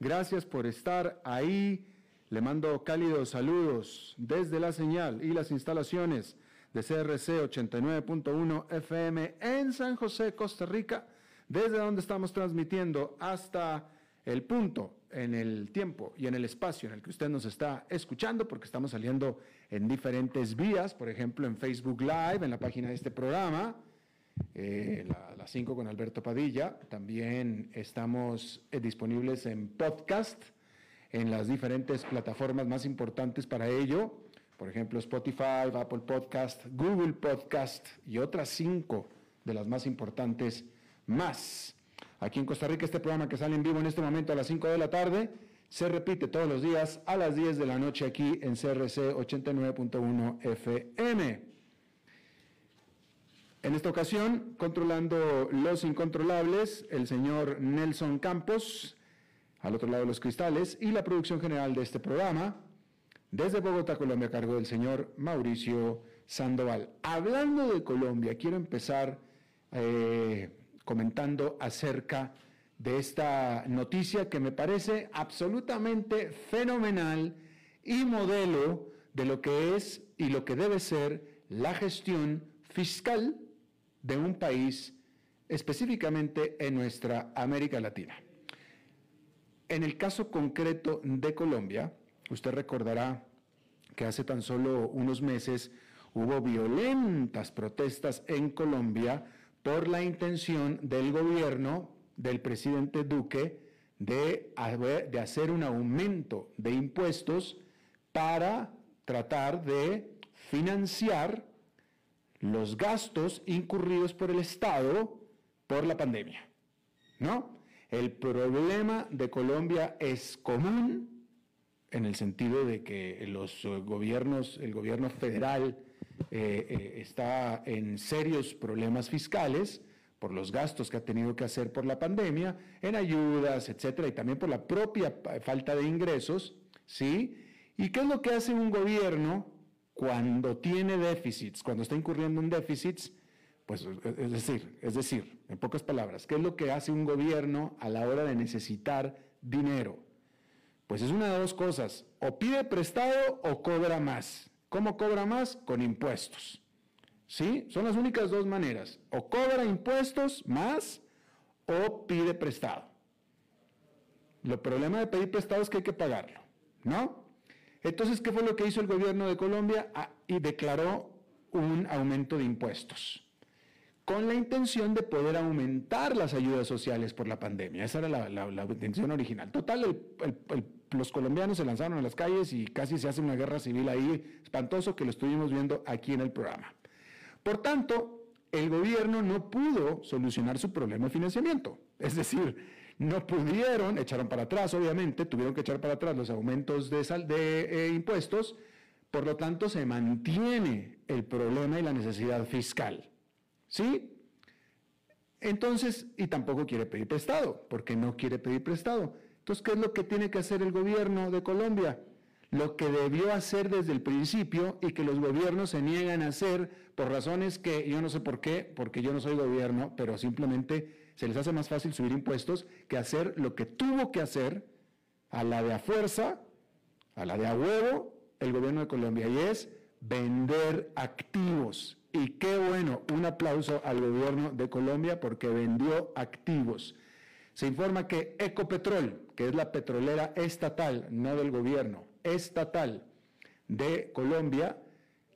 gracias por estar ahí. Le mando cálidos saludos desde la señal y las instalaciones de CRC 89.1 FM en San José, Costa Rica, desde donde estamos transmitiendo hasta el punto en el tiempo y en el espacio en el que usted nos está escuchando, porque estamos saliendo en diferentes vías, por ejemplo en Facebook Live, en la página de este programa, eh, la- las 5 con Alberto Padilla. También estamos eh, disponibles en podcast, en las diferentes plataformas más importantes para ello, por ejemplo Spotify, Apple Podcast, Google Podcast y otras cinco de las más importantes más. Aquí en Costa Rica este programa que sale en vivo en este momento a las 5 de la tarde se repite todos los días a las 10 de la noche aquí en CRC 89.1 FM. En esta ocasión, controlando los incontrolables, el señor Nelson Campos, al otro lado de los cristales, y la producción general de este programa, desde Bogotá, Colombia, a cargo del señor Mauricio Sandoval. Hablando de Colombia, quiero empezar eh, comentando acerca de esta noticia que me parece absolutamente fenomenal y modelo de lo que es y lo que debe ser la gestión fiscal de un país, específicamente en nuestra América Latina. En el caso concreto de Colombia, usted recordará que hace tan solo unos meses hubo violentas protestas en Colombia por la intención del gobierno del presidente Duque de, hacer un aumento de impuestos para tratar de financiar los gastos incurridos por el Estado por la pandemia. ¿No? El problema de Colombia es común en el sentido de que los gobiernos, el gobierno federal eh, eh, está en serios problemas fiscales por los gastos que ha tenido que hacer por la pandemia, en ayudas, etcétera, y también por la propia falta de ingresos, ¿sí? ¿Y qué es lo que hace un gobierno cuando tiene déficits, cuando está incurriendo en déficits? Pues es- decir, es decir, en pocas palabras, ¿qué es lo que hace un gobierno a la hora de necesitar dinero? Pues es una de dos cosas, o pide prestado o cobra más. ¿Cómo cobra más? Con impuestos. ¿Sí? Son las únicas dos maneras, o cobra impuestos más o pide prestado. El problema de pedir prestado es que hay que pagarlo, ¿no? Entonces, ¿qué fue lo que hizo el gobierno de Colombia? Ah, y declaró un aumento de impuestos con la intención de poder aumentar las ayudas sociales por la pandemia. Esa era la, intención original. Total, los colombianos se lanzaron a las calles y casi se hace una guerra civil ahí, espantoso, que lo estuvimos viendo aquí en el programa. Por tanto, el gobierno no pudo solucionar su problema de financiamiento. Es decir, no pudieron, echaron para atrás, obviamente, tuvieron que echar para atrás los aumentos de, sal- de eh, impuestos, por lo tanto se mantiene el problema y la necesidad fiscal. ¿Sí? Entonces, y tampoco quiere pedir prestado, porque no quiere pedir prestado. Entonces, ¿qué es lo que tiene que hacer el gobierno de Colombia? Lo que debió hacer desde el principio y que los gobiernos se niegan a hacer por razones que yo no sé por qué, porque yo no soy gobierno, pero simplemente se les hace más fácil subir impuestos que hacer lo que tuvo que hacer a la de a fuerza, a la de a huevo, el gobierno de Colombia, y es vender activos. Y qué bueno, un aplauso al gobierno de Colombia porque vendió activos. Se informa que Ecopetrol, que es la petrolera estatal, no del gobierno, estatal de Colombia,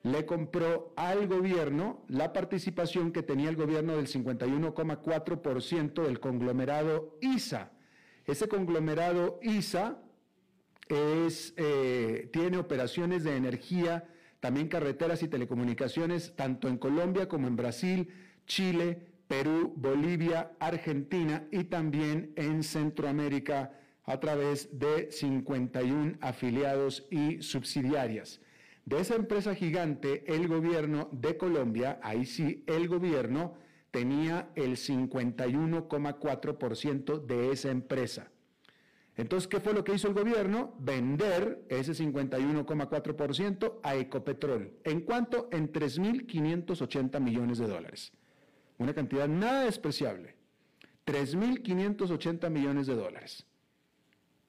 le compró al gobierno la participación que tenía el gobierno del 51,4% del conglomerado ISA. Ese conglomerado ISA eh, tiene operaciones de energía, también carreteras y telecomunicaciones, tanto en Colombia como en Brasil, Chile, Perú, Bolivia, Argentina y también en Centroamérica a través de 51 afiliados y subsidiarias. De esa empresa gigante, el gobierno de Colombia, ahí sí, el gobierno tenía el 51,4% de esa empresa. Entonces, ¿qué fue lo que hizo el gobierno? Vender ese 51,4% a Ecopetrol. ¿En cuánto? En 3.580 millones de dólares. Una cantidad nada despreciable. 3.580 millones de dólares.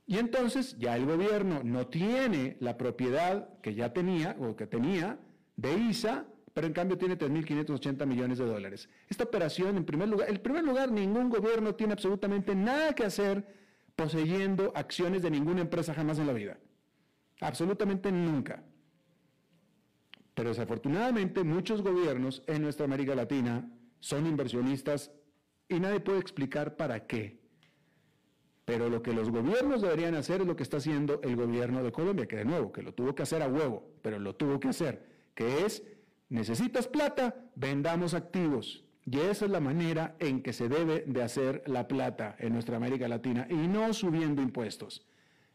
Y entonces ya el gobierno no tiene la propiedad que ya tenía o que tenía de ISA, pero en cambio tiene 3.580 millones de dólares. Esta operación, en primer lugar, en primer lugar, ningún gobierno tiene absolutamente nada que hacer poseyendo acciones de ninguna empresa jamás en la vida. Absolutamente nunca. Pero desafortunadamente muchos gobiernos en nuestra América Latina son inversionistas y nadie puede explicar para qué. Pero lo que los gobiernos deberían hacer es lo que está haciendo el gobierno de Colombia, que de nuevo, que lo tuvo que hacer a huevo, pero lo tuvo que hacer, que es, necesitas plata, vendamos activos. Y esa es la manera en que se debe de hacer la plata en nuestra América Latina y no subiendo impuestos.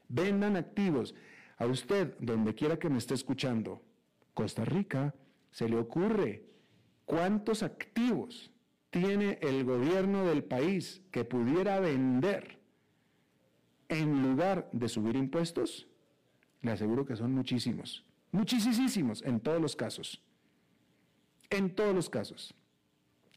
Vendan activos. A usted, donde quiera que me esté escuchando, Costa Rica, se le ocurre cuántos activos tiene el gobierno del país que pudiera vender en lugar de subir impuestos, le aseguro que son muchísimos, muchísimos en todos los casos, en todos los casos.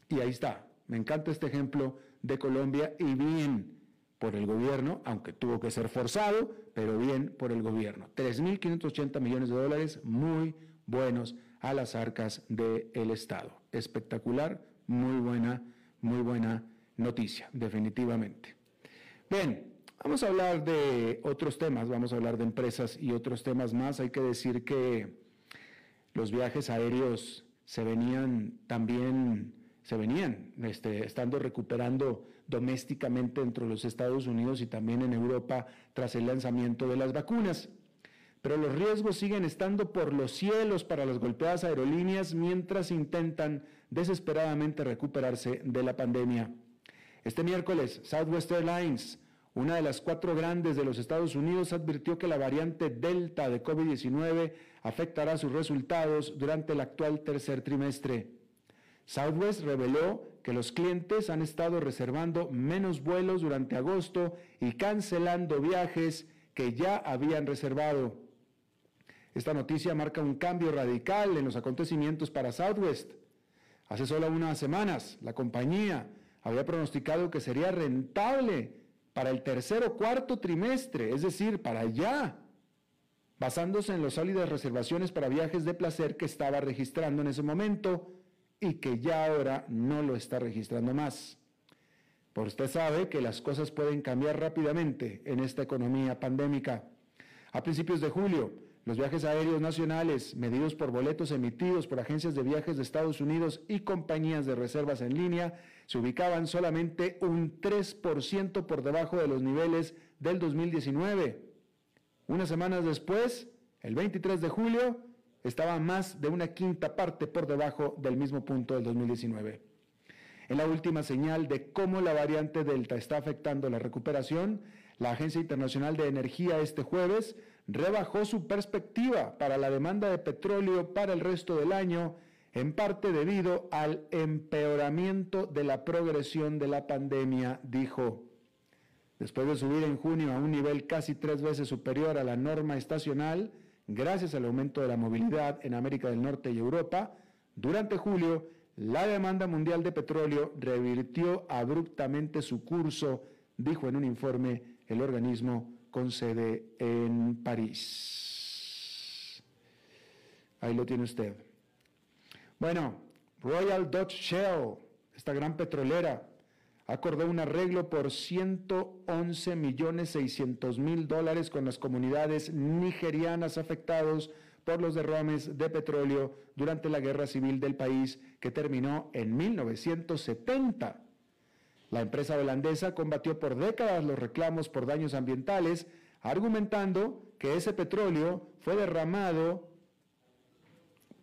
Y ahí está, me encanta este ejemplo de Colombia y bien por el gobierno, aunque tuvo que ser forzado, pero bien por el gobierno. 3.580 millones de dólares muy buenos a las arcas del Estado. Espectacular, muy buena, muy buena noticia, definitivamente. Bien, Vamos a hablar de otros temas, vamos a hablar de empresas y otros temas más. Hay que decir que los viajes aéreos se venían también, se venían este, estando recuperando domésticamente entre los Estados Unidos y también en Europa tras el lanzamiento de las vacunas. Pero los riesgos siguen estando por los cielos para las golpeadas aerolíneas mientras intentan desesperadamente recuperarse de la pandemia. Este miércoles, Southwest Airlines una de las cuatro grandes de los Estados Unidos advirtió que la variante Delta de COVID-19 afectará sus resultados durante el actual tercer trimestre. Southwest reveló que los clientes han estado reservando menos vuelos durante agosto y cancelando viajes que ya habían reservado. Esta noticia marca un cambio radical en los acontecimientos para Southwest. Hace solo unas semanas, la compañía había pronosticado que sería rentable para el tercer o cuarto trimestre, es decir, para ya, basándose en las sólidas reservaciones para viajes de placer que estaba registrando en ese momento y que ya ahora no lo está registrando más. Por usted sabe que las cosas pueden cambiar rápidamente en esta economía pandémica. A principios de julio, los viajes aéreos nacionales, medidos por boletos emitidos por agencias de viajes de Estados Unidos y compañías de reservas en línea, se ubicaban solamente un 3% por debajo de los niveles del 2019. Unas semanas después, el 23 de julio, estaba más de una quinta parte por debajo del mismo punto del 2019. En la última señal de cómo la variante Delta está afectando la recuperación, la Agencia Internacional de Energía este jueves rebajó su perspectiva para la demanda de petróleo para el resto del año en parte debido al empeoramiento de la progresión de la pandemia, dijo. Después de subir en junio a un nivel casi tres veces superior a la norma estacional, gracias al aumento de la movilidad en América del Norte y Europa, durante julio la demanda mundial de petróleo revirtió abruptamente su curso, dijo en un informe el organismo con sede en París. Ahí lo tiene usted. Bueno, Royal Dutch Shell, esta gran petrolera, acordó un arreglo por 111 millones 600 mil dólares con las comunidades nigerianas afectados por los derrames de petróleo durante la guerra civil del país que terminó en 1970. La empresa holandesa combatió por décadas los reclamos por daños ambientales, argumentando que ese petróleo fue derramado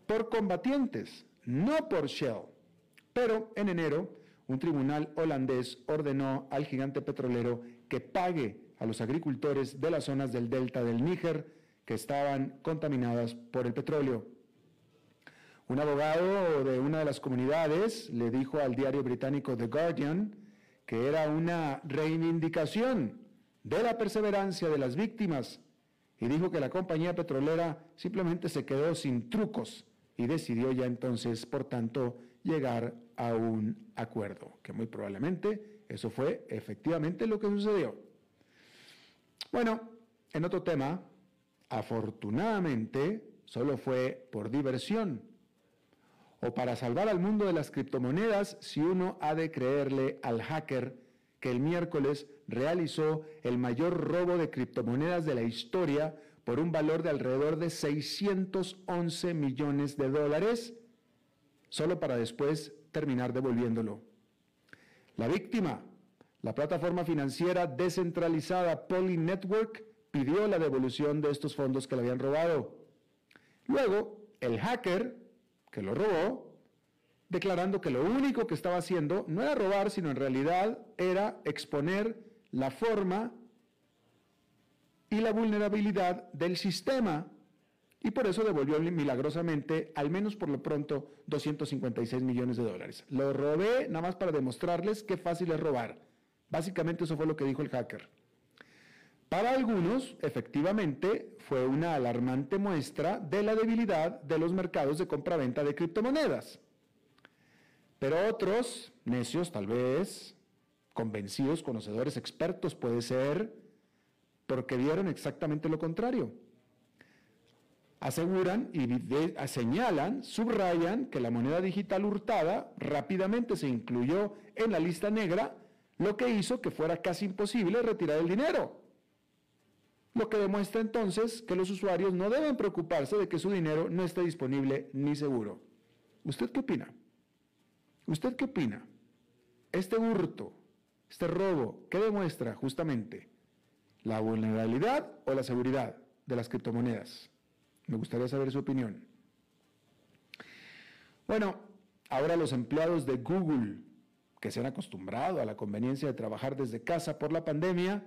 por combatientes, no por Shell. Pero en enero, un tribunal holandés ordenó al gigante petrolero que pague a los agricultores de las zonas del delta del Níger que estaban contaminadas por el petróleo. Un abogado de una de las comunidades le dijo al diario británico The Guardian que era una reivindicación de la perseverancia de las víctimas y dijo que la compañía petrolera simplemente se quedó sin trucos y decidió ya entonces, por tanto, llegar a un acuerdo, que muy probablemente eso fue efectivamente lo que sucedió. Bueno, en otro tema, afortunadamente, solo fue por diversión o para salvar al mundo de las criptomonedas si uno ha de creerle al hacker que el miércoles realizó el mayor robo de criptomonedas de la historia por un valor de alrededor de 611 millones de dólares, solo para después terminar devolviéndolo. La víctima, la plataforma financiera descentralizada Poly Network, pidió la devolución de estos fondos que le habían robado. Luego, el hacker que lo robó, declarando que lo único que estaba haciendo no era robar, sino en realidad era exponer la forma y la vulnerabilidad del sistema. Y por eso devolvió milagrosamente, al menos por lo pronto, 256 millones de dólares. Lo robé nada más para demostrarles qué fácil es robar. Básicamente eso fue lo que dijo el hacker. Para algunos, efectivamente, fue una alarmante muestra de la debilidad de los mercados de compra-venta de criptomonedas. Pero otros, necios tal vez, convencidos, conocedores, expertos puede ser, porque vieron exactamente lo contrario. Aseguran y señalan, subrayan que la moneda digital hurtada rápidamente se incluyó en la lista negra, lo que hizo que fuera casi imposible retirar el dinero lo que demuestra entonces que los usuarios no deben preocuparse de que su dinero no esté disponible ni seguro. ¿Usted qué opina? ¿Usted qué opina? Este hurto, este robo, ¿qué demuestra justamente? ¿La vulnerabilidad o la seguridad de las criptomonedas? Me gustaría saber su opinión. Bueno, ahora los empleados de Google, que se han acostumbrado a la conveniencia de trabajar desde casa por la pandemia,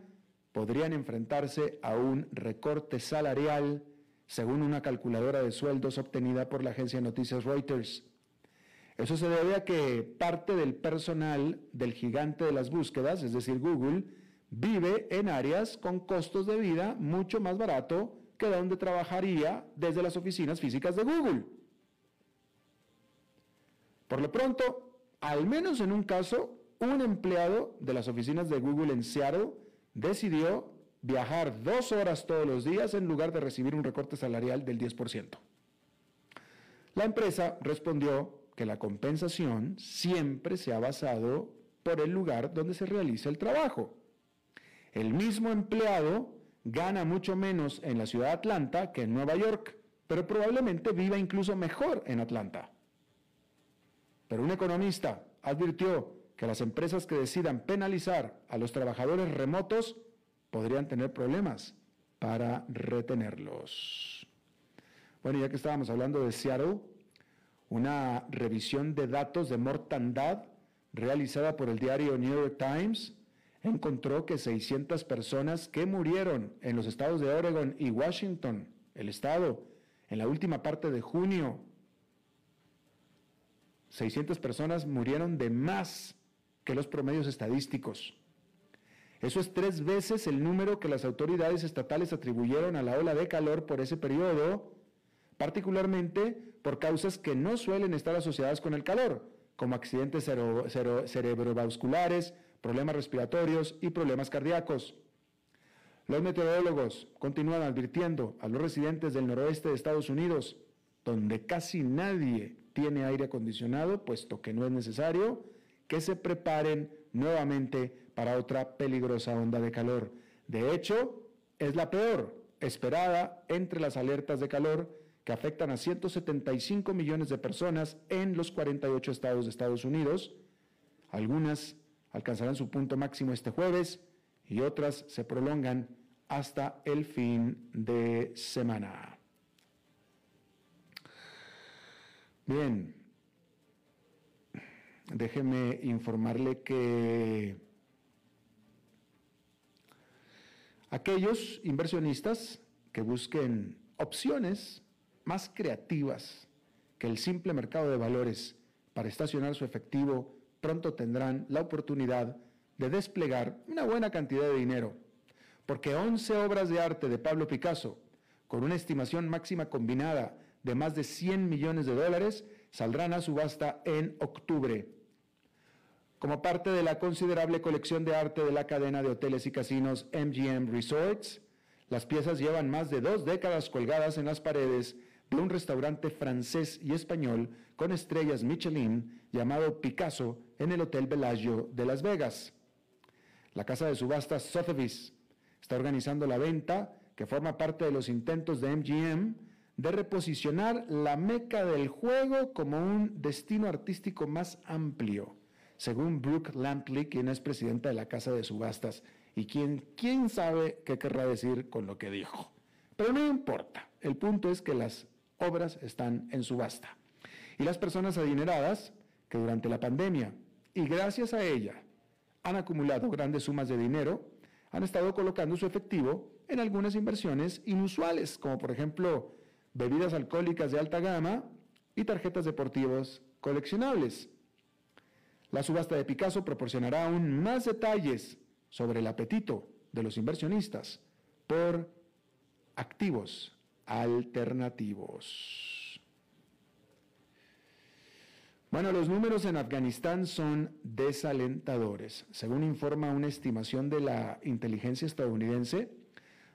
podrían enfrentarse a un recorte salarial, según una calculadora de sueldos obtenida por la agencia de noticias Reuters. Eso se debe a que parte del personal del gigante de las búsquedas, es decir, Google, vive en áreas con costos de vida mucho más barato que donde trabajaría desde las oficinas físicas de Google. Por lo pronto, al menos en un caso, un empleado de las oficinas de Google en Seattle decidió viajar dos horas todos los días en lugar de recibir un recorte salarial del 10%. La empresa respondió que la compensación siempre se ha basado por el lugar donde se realiza el trabajo. El mismo empleado gana mucho menos en la ciudad de Atlanta que en Nueva York, pero probablemente viva incluso mejor en Atlanta. Pero un economista advirtió que las empresas que decidan penalizar a los trabajadores remotos podrían tener problemas para retenerlos. Bueno, ya que estábamos hablando de Seattle, una revisión de datos de mortandad realizada por el diario New York Times encontró que 600 personas que murieron en los estados de Oregon y Washington, el estado, en la última parte de junio, 600 personas murieron de más que los promedios estadísticos. Eso es tres veces el número que las autoridades estatales atribuyeron a la ola de calor por ese periodo, particularmente por causas que no suelen estar asociadas con el calor, como accidentes cerebrovasculares, problemas respiratorios y problemas cardíacos. Los meteorólogos continúan advirtiendo a los residentes del noroeste de Estados Unidos, donde casi nadie tiene aire acondicionado, puesto que no es necesario, que se preparen nuevamente para otra peligrosa onda de calor. De hecho, es la peor esperada entre las alertas de calor que afectan a 175 millones de personas en los 48 estados de Estados Unidos. Algunas alcanzarán su punto máximo este jueves y otras se prolongan hasta el fin de semana. Bien, déjeme informarle que aquellos inversionistas que busquen opciones más creativas que el simple mercado de valores para estacionar su efectivo pronto tendrán la oportunidad de desplegar una buena cantidad de dinero, porque 11 obras de arte de Pablo Picasso, con una estimación máxima combinada de más de 100 millones de dólares, saldrán a subasta en octubre. Como parte de la considerable colección de arte de la cadena de hoteles y casinos MGM Resorts, las piezas llevan más de dos décadas colgadas en las paredes de un restaurante francés y español con estrellas Michelin llamado Picasso en el Hotel Bellagio de Las Vegas. La casa de subastas Sotheby's está organizando la venta que forma parte de los intentos de MGM de reposicionar la meca del juego como un destino artístico más amplio, según Brooke Lampley, quien es presidenta de la casa de subastas y quien quién sabe qué querrá decir con lo que dijo. Pero no importa, el punto es que las obras están en subasta. Y las personas adineradas que durante la pandemia y gracias a ella han acumulado grandes sumas de dinero, han estado colocando su efectivo en algunas inversiones inusuales, como por ejemplo bebidas alcohólicas de alta gama y tarjetas deportivas coleccionables. La subasta de Picasso proporcionará aún más detalles sobre el apetito de los inversionistas por activos alternativos. Bueno, los números en Afganistán son desalentadores. Según informa una estimación de la inteligencia estadounidense,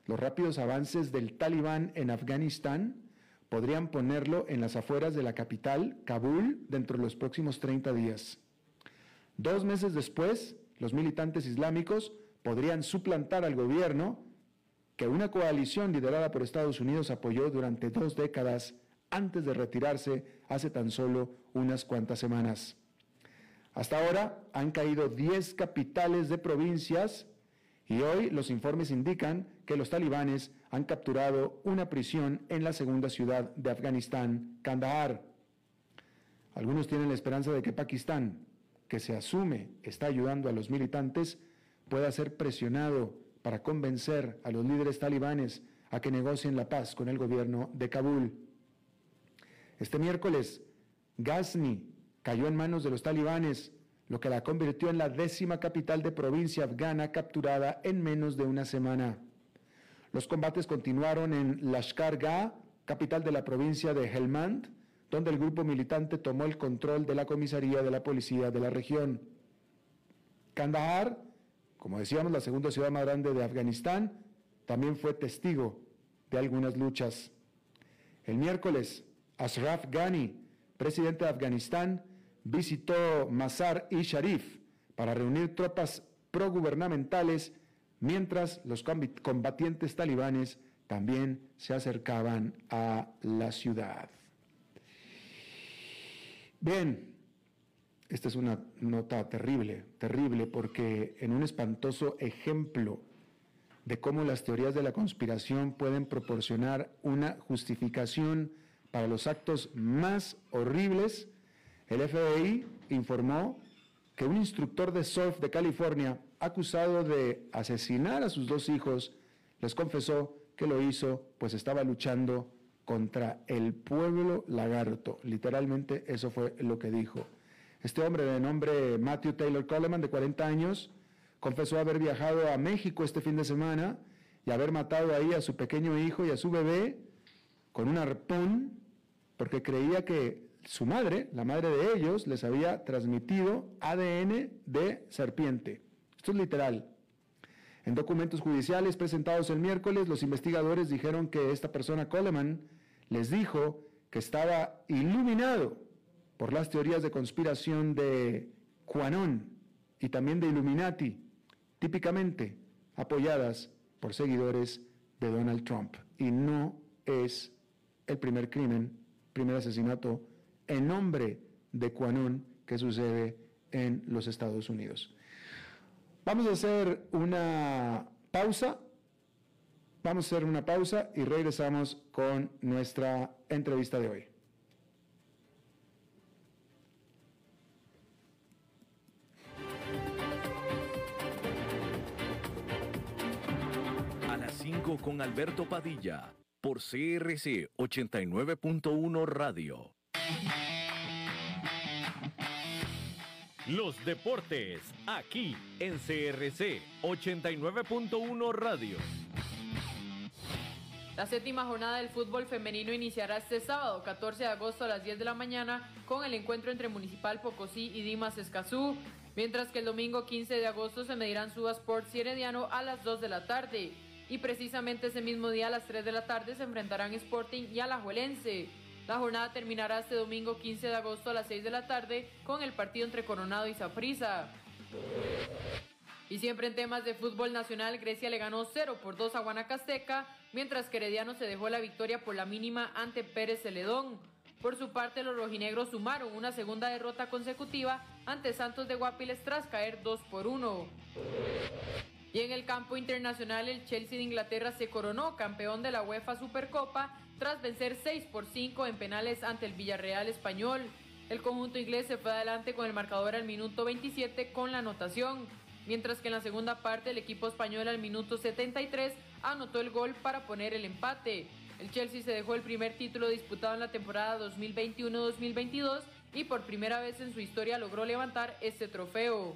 los rápidos avances del talibán en Afganistán podrían ponerlo en las afueras de la capital, Kabul, dentro de los próximos 30 días. Dos meses después, los militantes islámicos podrían suplantar al gobierno que una coalición liderada por Estados Unidos apoyó durante dos décadas antes de retirarse hace tan solo unas cuantas semanas. Hasta ahora han caído 10 capitales de provincias y hoy los informes indican que los talibanes han capturado una prisión en la segunda ciudad de Afganistán, Kandahar. Algunos tienen la esperanza de que Pakistán, que se asume está ayudando a los militantes, pueda ser presionado para convencer a los líderes talibanes a que negocien la paz con el gobierno de Kabul. Este miércoles, Ghazni cayó en manos de los talibanes, lo que la convirtió en la décima capital de provincia afgana capturada en menos de una semana. Los combates continuaron en Lashkar Gah, capital de la provincia de Helmand, donde el grupo militante tomó el control de la comisaría de la policía de la región. Kandahar como decíamos, la segunda ciudad más grande de Afganistán, también fue testigo de algunas luchas. El miércoles, Ashraf Ghani, presidente de Afganistán, visitó Mazar y Sharif para reunir tropas progubernamentales mientras los combatientes talibanes también se acercaban a la ciudad. Bien, esta es una nota terrible, terrible, porque en un espantoso ejemplo de cómo las teorías de la conspiración pueden proporcionar una justificación para los actos más horribles, el FBI informó que un instructor de surf de California, acusado de asesinar a sus dos hijos, les confesó que lo hizo pues estaba luchando contra el pueblo lagarto. Literalmente eso fue lo que dijo. Este hombre de nombre Matthew Taylor Coleman, de 40 años, confesó haber viajado a México este fin de semana y haber matado ahí a su pequeño hijo y a su bebé con un arpón porque creía que su madre, la madre de ellos, les había transmitido ADN de serpiente. Esto es literal. En documentos judiciales presentados el miércoles, los investigadores dijeron que esta persona, Coleman, les dijo que estaba iluminado por las teorías de conspiración de QAnon y también de Illuminati, típicamente apoyadas por seguidores de Donald Trump. Y no es el primer crimen, primer asesinato en nombre de Quanon que sucede en los Estados Unidos. Vamos a hacer una pausa. Vamos a hacer una pausa y regresamos con nuestra entrevista de hoy. A las 5 con Alberto Padilla por CRC 89.1 Radio. Los deportes, aquí en CRC 89.1 Radio. La séptima jornada del fútbol femenino iniciará este sábado, 14 de agosto a las 10 de la mañana, con el encuentro entre Municipal Pocosí y Dimas Escazú, mientras que el domingo 15 de agosto se medirán Suba Sports y a las 2 de la tarde. Y precisamente ese mismo día a las 3 de la tarde se enfrentarán Sporting y Alajuelense. La jornada terminará este domingo 15 de agosto a las 6 de la tarde con el partido entre Coronado y Saprissa. Y siempre en temas de fútbol nacional, Grecia le ganó 0 por 2 a Guanacasteca, mientras que Herediano se dejó la victoria por la mínima ante Pérez Celedón. Por su parte, los rojinegros sumaron una segunda derrota consecutiva ante Santos de Guapiles tras caer 2 por 1. Y en el campo internacional, el Chelsea de Inglaterra se coronó campeón de la UEFA Supercopa tras vencer 6 por 5 en penales ante el Villarreal español. El conjunto inglés se fue adelante con el marcador al minuto 27 con la anotación, mientras que en la segunda parte el equipo español al minuto 73 anotó el gol para poner el empate. El Chelsea se dejó el primer título disputado en la temporada 2021-2022 y por primera vez en su historia logró levantar este trofeo.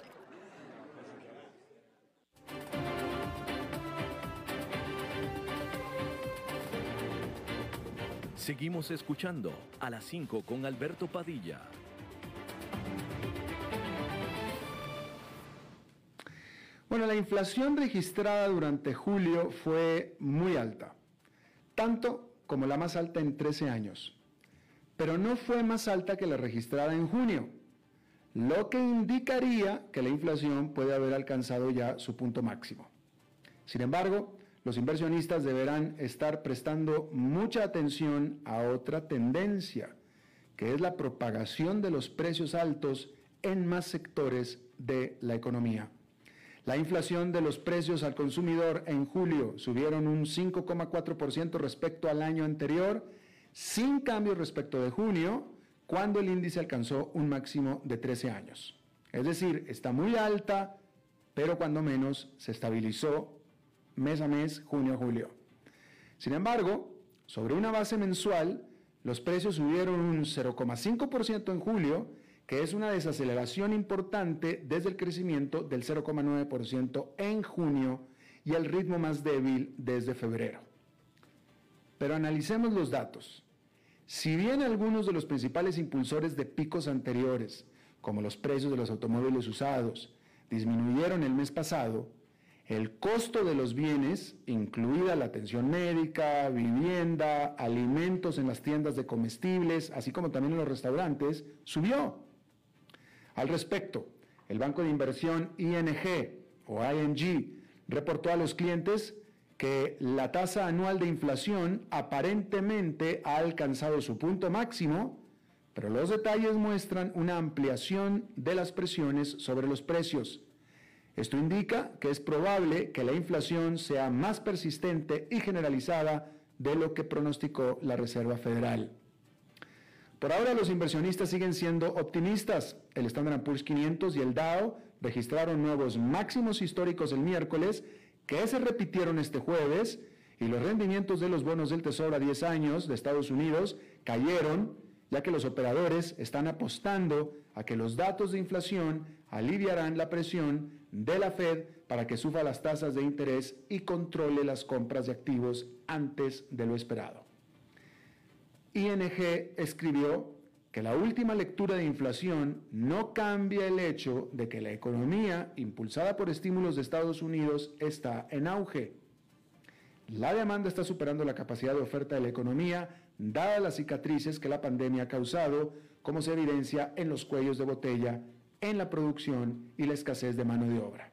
Seguimos escuchando a las 5 con Alberto Padilla. Bueno, la inflación registrada durante julio fue muy alta, tanto como la más alta en 13 años, pero no fue más alta que la registrada en junio, lo que indicaría que la inflación puede haber alcanzado ya su punto máximo. Sin embargo, los inversionistas deberán estar prestando mucha atención a otra tendencia, que es la propagación de los precios altos en más sectores de la economía. La inflación de los precios al consumidor en julio subieron un 5,4% respecto al año anterior, sin cambio respecto de junio, cuando el índice alcanzó un máximo de 13 años. Es decir, está muy alta, pero cuando menos se estabilizó mes a mes, junio a julio. Sin embargo, sobre una base mensual, los precios subieron un 0,5% en julio, que es una desaceleración importante desde el crecimiento del 0,9% en junio y el ritmo más débil desde febrero. Pero analicemos los datos. Si bien algunos de los principales impulsores de picos anteriores, como los precios de los automóviles usados, disminuyeron el mes pasado, el costo de los bienes, incluida la atención médica, vivienda, alimentos en las tiendas de comestibles, así como también en los restaurantes, subió. Al respecto, el banco de inversión ING o ING reportó a los clientes que la tasa anual de inflación aparentemente ha alcanzado su punto máximo, pero los detalles muestran una ampliación de las presiones sobre los precios. Esto indica que es probable que la inflación sea más persistente y generalizada de lo que pronosticó la Reserva Federal. Por ahora los inversionistas siguen siendo optimistas. El Standard Poor's 500 y el Dow registraron nuevos máximos históricos el miércoles que se repitieron este jueves y los rendimientos de los bonos del Tesoro a 10 años de Estados Unidos cayeron ya que los operadores están apostando a que los datos de inflación aliviarán la presión de la Fed para que suba las tasas de interés y controle las compras de activos antes de lo esperado. ING escribió que la última lectura de inflación no cambia el hecho de que la economía, impulsada por estímulos de Estados Unidos, está en auge. La demanda está superando la capacidad de oferta de la economía, dadas las cicatrices que la pandemia ha causado, como se evidencia en los cuellos de botella, en la producción y la escasez de mano de obra.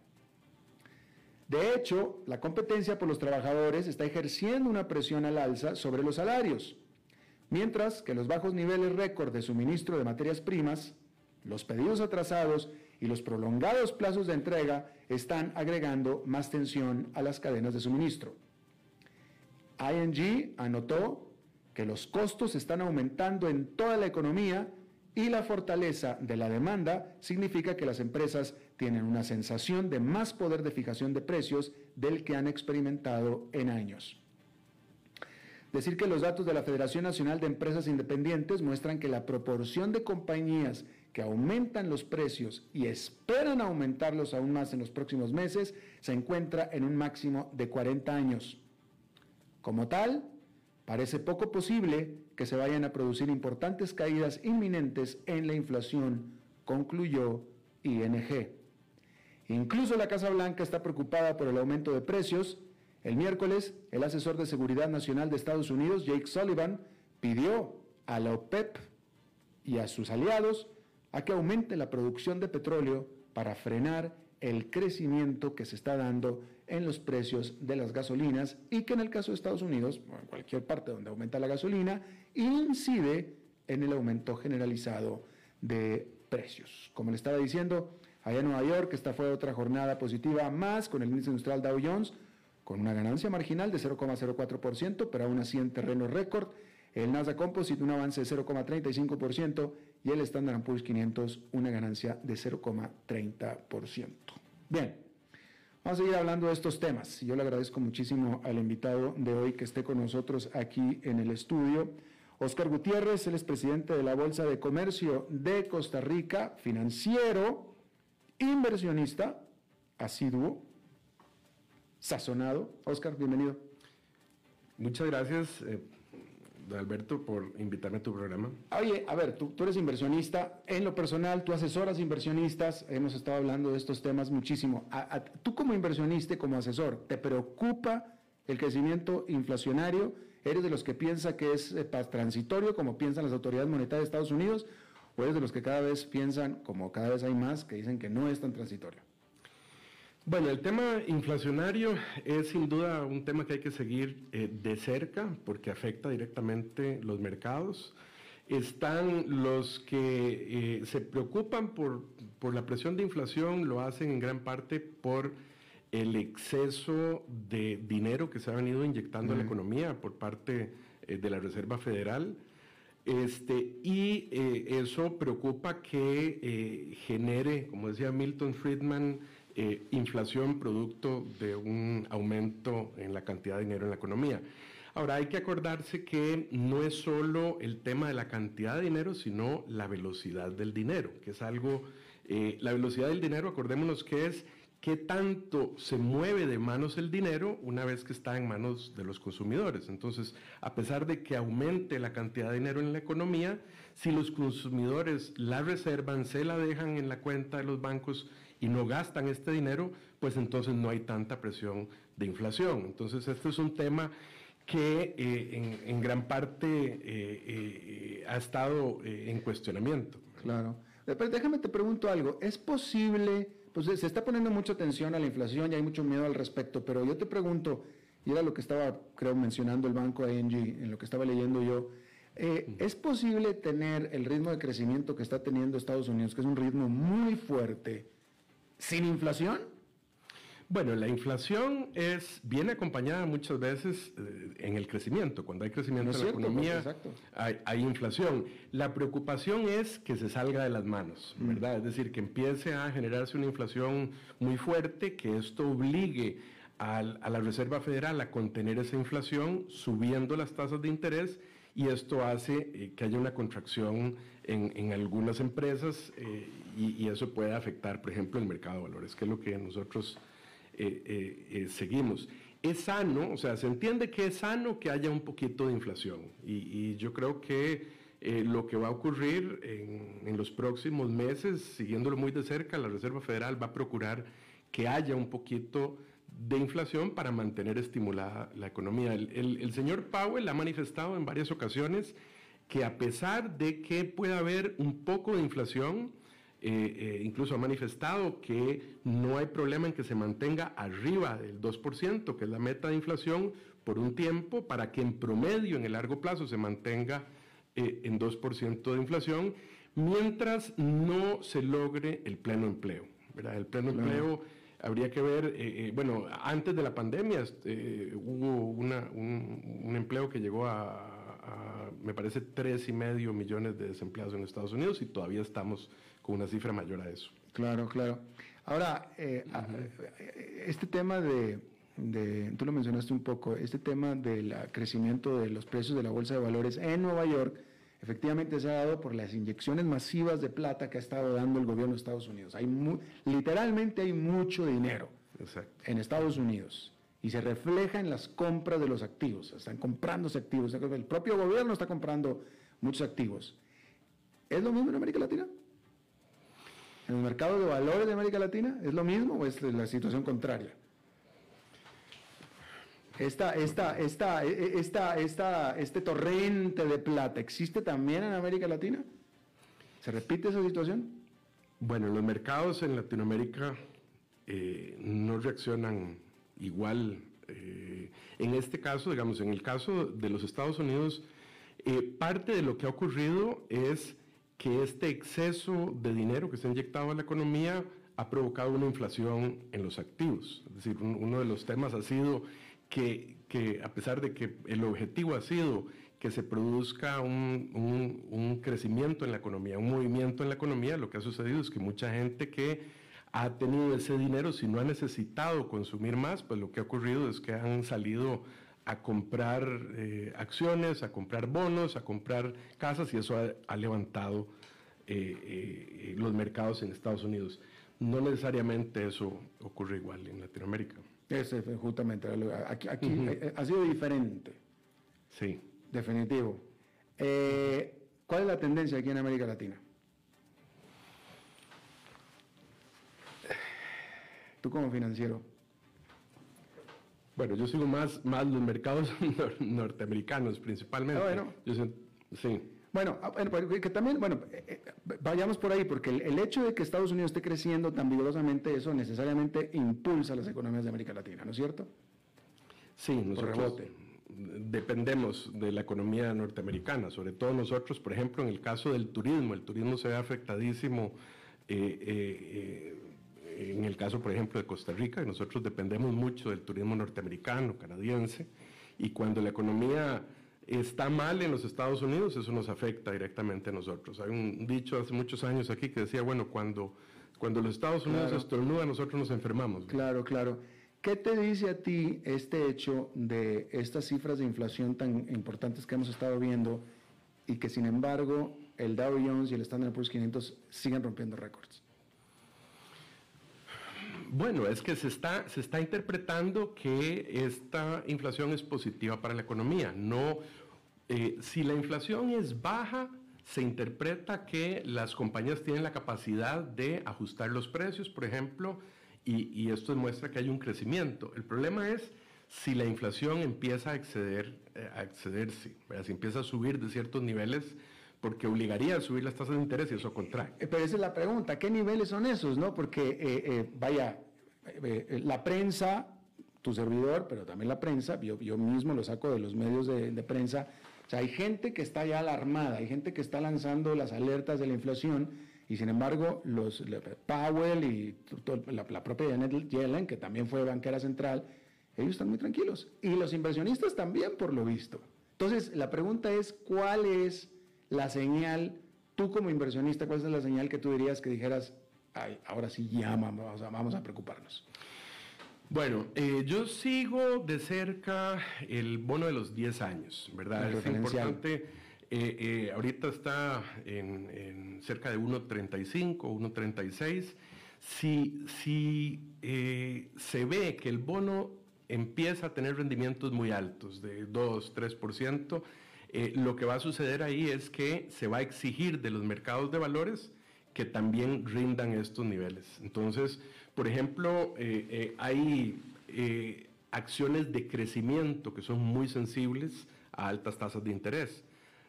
De hecho, la competencia por los trabajadores está ejerciendo una presión al alza sobre los salarios mientras que los bajos niveles récord de suministro de materias primas, los pedidos atrasados y los prolongados plazos de entrega están agregando más tensión a las cadenas de suministro. ING anotó que los costos están aumentando en toda la economía y la fortaleza de la demanda significa que las empresas tienen una sensación de más poder de fijación de precios del que han experimentado en años. Decir que los datos de la Federación Nacional de Empresas Independientes muestran que la proporción de compañías que aumentan los precios y esperan aumentarlos aún más en los próximos meses se encuentra en un máximo de 40 años. Como tal, parece poco posible que se vayan a producir importantes caídas inminentes en la inflación, concluyó ING. Incluso la Casa Blanca está preocupada por el aumento de precios el miércoles, el asesor de Seguridad Nacional de Estados Unidos, Jake Sullivan, pidió a la OPEP y a sus aliados a que aumente la producción de petróleo para frenar el crecimiento que se está dando en los precios de las gasolinas y que en el caso de Estados Unidos, o en cualquier parte donde aumenta la gasolina, incide en el aumento generalizado de precios. Como le estaba diciendo, allá en Nueva York, esta fue otra jornada positiva más con el índice industrial Dow Jones con una ganancia marginal de 0,04%, pero aún así en terreno récord. El Nasdaq Composite un avance de 0,35% y el Standard Poor's 500 una ganancia de 0,30%. Bien, vamos a seguir hablando de estos temas. Yo le agradezco muchísimo al invitado de hoy que esté con nosotros aquí en el estudio. Oscar Gutiérrez, él es presidente de la Bolsa de Comercio de Costa Rica, financiero, inversionista, asiduo, sazonado. Oscar, bienvenido. Muchas gracias, eh, Alberto, por invitarme a tu programa. Oye, a ver, tú, eres inversionista. En lo personal, tú asesoras inversionistas. Hemos estado hablando de estos temas muchísimo. tú como inversionista, como asesor, ¿te preocupa el crecimiento inflacionario? ¿Eres de los que piensa que es eh, transitorio, como piensan las autoridades monetarias de Estados Unidos? ¿O eres de los que cada vez piensan, como cada vez hay más, que dicen que no es tan transitorio? Bueno, el tema inflacionario es sin duda un tema que hay que seguir eh, de cerca porque afecta directamente los mercados. Están los que eh, se preocupan por, la presión de inflación, lo hacen en gran parte por el exceso de dinero que se ha venido inyectando en la economía por parte eh, de la Reserva Federal. Este, y eso preocupa que genere, como decía Milton Friedman, eh, inflación producto de un aumento en la cantidad de dinero en la economía. Ahora, hay que acordarse que no es solo el tema de la cantidad de dinero, sino la velocidad del dinero, que es algo, eh, la velocidad del dinero, acordémonos que es qué tanto se mueve de manos el dinero una vez que está en manos de los consumidores. Entonces, a pesar de que aumente la cantidad de dinero en la economía, si los consumidores la reservan, se la dejan en la cuenta de los bancos y no gastan este dinero, pues entonces no hay tanta presión de inflación. Entonces, este es un tema que eh, en, gran parte eh, eh, ha estado en cuestionamiento. Claro. Pero déjame te pregunto algo. ¿Es posible, pues se está poniendo mucha atención a la inflación y hay mucho miedo al respecto, pero yo te pregunto, y era lo que estaba, creo, mencionando el banco ING, en lo que estaba leyendo yo, ¿es posible tener el ritmo de crecimiento que está teniendo Estados Unidos, que es un ritmo muy fuerte, sin inflación? Bueno, la inflación es viene acompañada muchas veces eh, en el crecimiento. Cuando hay crecimiento en la economía, hay, inflación. La preocupación es que se salga de las manos, mm. ¿verdad? Es decir, que empiece a generarse una inflación muy fuerte, que esto obligue a la Reserva Federal a contener esa inflación, subiendo las tasas de interés y esto hace eh, que haya una contracción en, algunas empresas eh, y, eso puede afectar, por ejemplo, el mercado de valores, que es lo que nosotros seguimos. Es sano, o sea, se entiende que es sano que haya un poquito de inflación y, yo creo que lo que va a ocurrir en, en, los próximos meses, siguiéndolo muy de cerca, la Reserva Federal va a procurar que haya un poquito de inflación para mantener estimulada la economía. El, señor Powell ha manifestado en varias ocasiones que a pesar de que pueda haber un poco de inflación, eh, eh, incluso ha manifestado que no hay problema en que se mantenga arriba del 2%, que es la meta de inflación, por un tiempo, para que en promedio, en el largo plazo, se mantenga eh, en 2% de inflación, mientras no se logre el pleno empleo. El pleno empleo habría que ver, eh, eh, bueno, antes de la pandemia este, hubo un, empleo que llegó a, me parece, tres y medio millones de desempleados en Estados Unidos y todavía estamos con una cifra mayor a eso. Claro, claro. Ahora, eh, este tema de, de, tú lo mencionaste un poco, este tema del crecimiento de los precios de la bolsa de valores en Nueva York, efectivamente se ha dado por las inyecciones masivas de plata que ha estado dando el gobierno de Estados Unidos. Hay literalmente hay mucho dinero en Estados Unidos y se refleja en las compras de los activos. Están comprando activos. El propio gobierno está comprando muchos activos. ¿Es lo mismo en América Latina? ¿En el mercado de valores de América Latina es lo mismo o es la situación contraria? Esta, esta, esta, e, e, esta, esta, este torrente de plata, ¿existe también en América Latina? ¿Se repite esa situación? Bueno, los mercados en Latinoamérica eh, no reaccionan igual. Eh, en este caso, digamos, en el caso de los Estados Unidos, eh, parte de lo que ha ocurrido es que este exceso de dinero que se ha inyectado a la economía ha provocado una inflación en los activos. Es decir, uno de los temas ha sido que, a pesar de que el objetivo ha sido que se produzca un, crecimiento en la economía, un movimiento en la economía, lo que ha sucedido es que mucha gente que ha tenido ese dinero, si no ha necesitado consumir más, pues lo que ha ocurrido es que han salido a comprar eh, acciones, a comprar bonos, a comprar casas y eso ha, levantado eh, eh, los mercados en Estados Unidos. No necesariamente eso ocurre igual en Latinoamérica. Ese, justamente, aquí, aquí ha sido diferente. Sí. Definitivo. Eh, ¿Cuál es la tendencia aquí en América Latina? Tú como financiero. Bueno, yo sigo más, más los mercados norteamericanos principalmente. Ah, bueno. sí. Bueno, ah, pues, que también, bueno, eh, eh, vayamos por ahí, porque el, hecho de que Estados Unidos esté creciendo tan vigorosamente, eso necesariamente impulsa las economías de América Latina, ¿no es cierto? Sí, nosotros dependemos de la economía norteamericana, sobre todo nosotros, por ejemplo, en el caso del turismo, el turismo se ve afectadísimo. Eh, en el caso, por ejemplo, de Costa Rica, nosotros dependemos mucho del turismo norteamericano, canadiense, y cuando la economía está mal en los Estados Unidos, eso nos afecta directamente a nosotros. Hay un dicho hace muchos años aquí que decía, bueno, cuando, cuando los Estados Unidos estornudan, nosotros nos enfermamos. Claro, claro. ¿Qué te dice a ti este hecho de estas cifras de inflación tan importantes que hemos estado viendo y que sin embargo el Dow Jones y el Standard Poor's 500 siguen rompiendo récords? Bueno, es que se está, se está interpretando que esta inflación es positiva para la economía. No, eh, si la inflación es baja, se interpreta que las compañías tienen la capacidad de ajustar los precios, por ejemplo, y, esto demuestra que hay un crecimiento. El problema es si la inflación empieza a exceder, eh, a excederse, si empieza a subir de ciertos niveles, porque obligaría a subir las tasas de interés y eso contrae. Eh, pero esa es la pregunta, ¿qué niveles son esos? no? Porque, vaya, la prensa, tu servidor, pero también la prensa, yo, mismo lo saco de los medios de prensa, o sea, hay gente que está ya alarmada, hay gente que está lanzando las alertas de la inflación y sin embargo los Powell y la, propia Janet Yellen, que también fue banquera central, ellos están muy tranquilos. Y los inversionistas también, por lo visto. Entonces, la pregunta es, ¿cuál es la señal, tú como inversionista, cuál es la señal que tú dirías que dijeras, ahora sí llama, vamos a, vamos a preocuparnos? Bueno, eh, yo sigo de cerca el bono de los 10 años, ¿verdad? es importante. Eh, eh, ahorita está en, cerca de 1.35, 1.36. Si, si se ve que el bono empieza a tener rendimientos muy altos, de 2, 3%, lo que va a suceder ahí es que se va a exigir de los mercados de valores que también rindan estos niveles. Entonces, por ejemplo, eh, eh, hay eh, acciones de crecimiento que son muy sensibles a altas tasas de interés.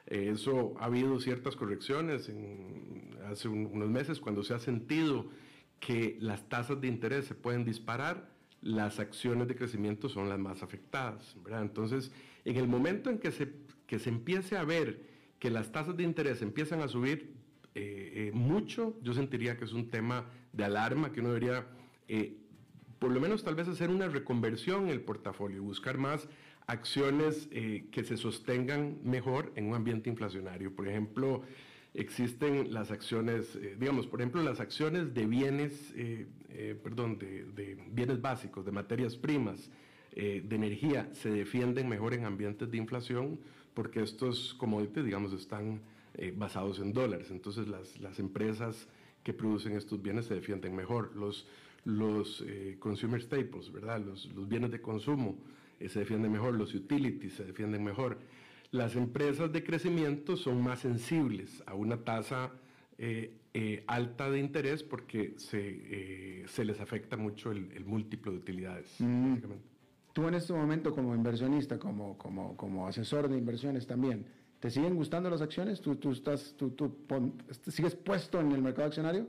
eso ha habido ciertas correcciones en, hace unos meses cuando se ha sentido que las tasas de interés se pueden disparar, las acciones de crecimiento son las más afectadas. Entonces, en el momento en que se, que se empiece a ver que las tasas de interés empiezan a subir mucho, yo sentiría que es un tema de alarma que uno debería eh, por lo menos tal vez hacer una reconversión en el portafolio, buscar más acciones eh, que se sostengan mejor en un ambiente inflacionario. Por ejemplo, existen las acciones, eh, digamos, por ejemplo, las acciones de bienes, perdón, de, bienes básicos, de materias primas, de energía, se defienden mejor en ambientes de inflación porque estos commodities, digamos, están basados en dólares. Entonces, las, las empresas que producen estos bienes se defienden mejor. Los los eh, consumer staples, ¿verdad? Los, bienes de consumo eh, se defienden mejor, los utilities se defienden mejor. Las empresas de crecimiento son más sensibles a una tasa eh, alta de interés porque se, se les afecta mucho el, múltiplo de utilidades. Mm. Tú en este momento como inversionista, como, como, como asesor de inversiones también, ¿te siguen gustando las acciones? ¿Tú, tú, estás, tú, tú sigues puesto en el mercado accionario?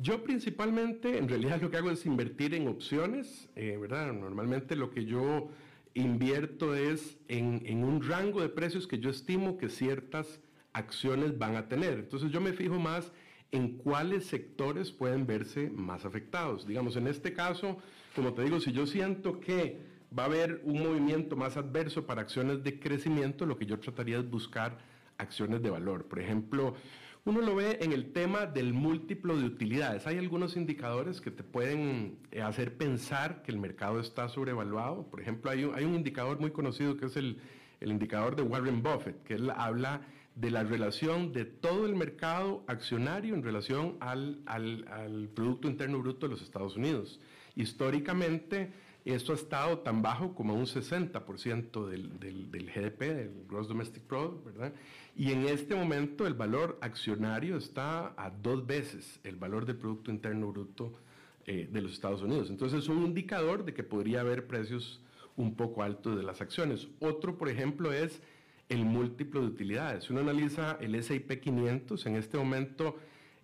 Yo principalmente, en realidad lo que hago es invertir en opciones, eh, ¿verdad? Normalmente lo que yo invierto es en, un rango de precios que yo estimo que ciertas acciones van a tener. Entonces yo me fijo más en cuáles sectores pueden verse más afectados. Digamos, en este caso, como te digo, si yo siento que va a haber un movimiento más adverso para acciones de crecimiento, lo que yo trataría es buscar acciones de valor. Por ejemplo, uno lo ve en el tema del múltiplo de utilidades. Hay algunos indicadores que te pueden eh, hacer pensar que el mercado está sobrevaluado. Por ejemplo, hay un, indicador muy conocido que es el, indicador de Warren Buffett, que él habla de la relación de todo el mercado accionario en relación al, Producto Interno Bruto de los Estados Unidos. Históricamente, esto ha estado tan bajo como un 60% del, del, del, GDP, del Gross Domestic Product, ¿verdad? Y en este momento el valor accionario está a dos veces el valor del Producto Interno Bruto eh, de los Estados Unidos. Entonces es un indicador de que podría haber precios un poco altos de las acciones. Otro, por ejemplo, es el múltiplo de utilidades. Si uno analiza el S&P 500, en este momento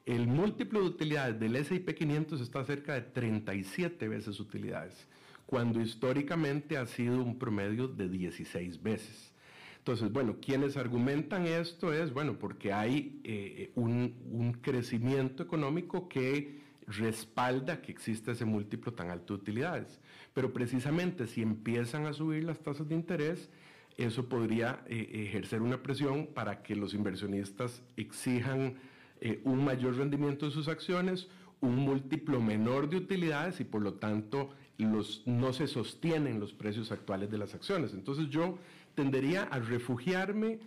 el múltiplo de utilidades del S&P 500 está cerca de 37 veces utilidades, cuando históricamente ha sido un promedio de 16 veces. Entonces, bueno, quienes argumentan esto es, bueno, porque hay eh, un, crecimiento económico que respalda que existe ese múltiplo tan alto de utilidades. Pero precisamente si empiezan a subir las tasas de interés, eso podría eh, ejercer una presión para que los inversionistas exijan eh, un mayor rendimiento de sus acciones, un múltiplo menor de utilidades y por lo tanto los, no se sostienen los precios actuales de las acciones. Entonces yo tendería a refugiarme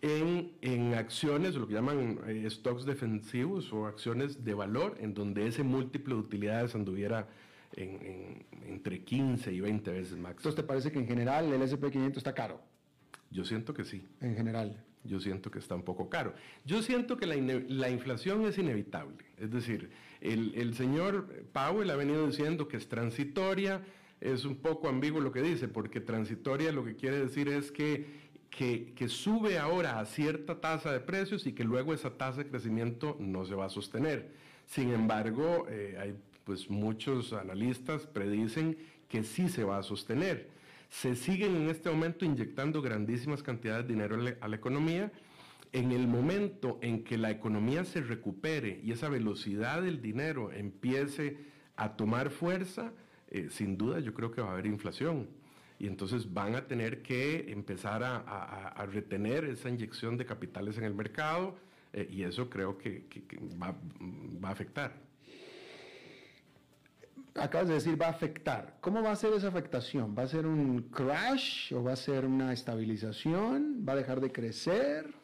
en, en acciones, lo que llaman eh, stocks defensivos o acciones de valor, en donde ese múltiplo de utilidades anduviera en, entre 15 y 20 veces máximo. Entonces, ¿te parece que en general el SP500 está caro? Yo siento que sí. En general. Yo siento que está un poco caro. Yo siento que la, la inflación es inevitable. Es decir, el, señor Powell ha venido diciendo que es transitoria, es un poco ambiguo lo que dice, porque transitoria lo que quiere decir es que, que, sube ahora a cierta tasa de precios y que luego esa tasa de crecimiento no se va a sostener. Sin embargo, eh, hay pues muchos analistas predicen que sí se va a sostener. Se siguen en este momento inyectando grandísimas cantidades de dinero a la economía. En el momento en que la economía se recupere y esa velocidad del dinero empiece a tomar fuerza, eh, sin duda yo creo que va a haber inflación. Y entonces van a tener que empezar a, retener esa inyección de capitales en el mercado eh, y eso creo que, va, a afectar. acabas de decir va a afectar. ¿Cómo va a ser esa afectación? ¿Va a ser un crash o va a ser una estabilización? ¿Va a dejar de crecer?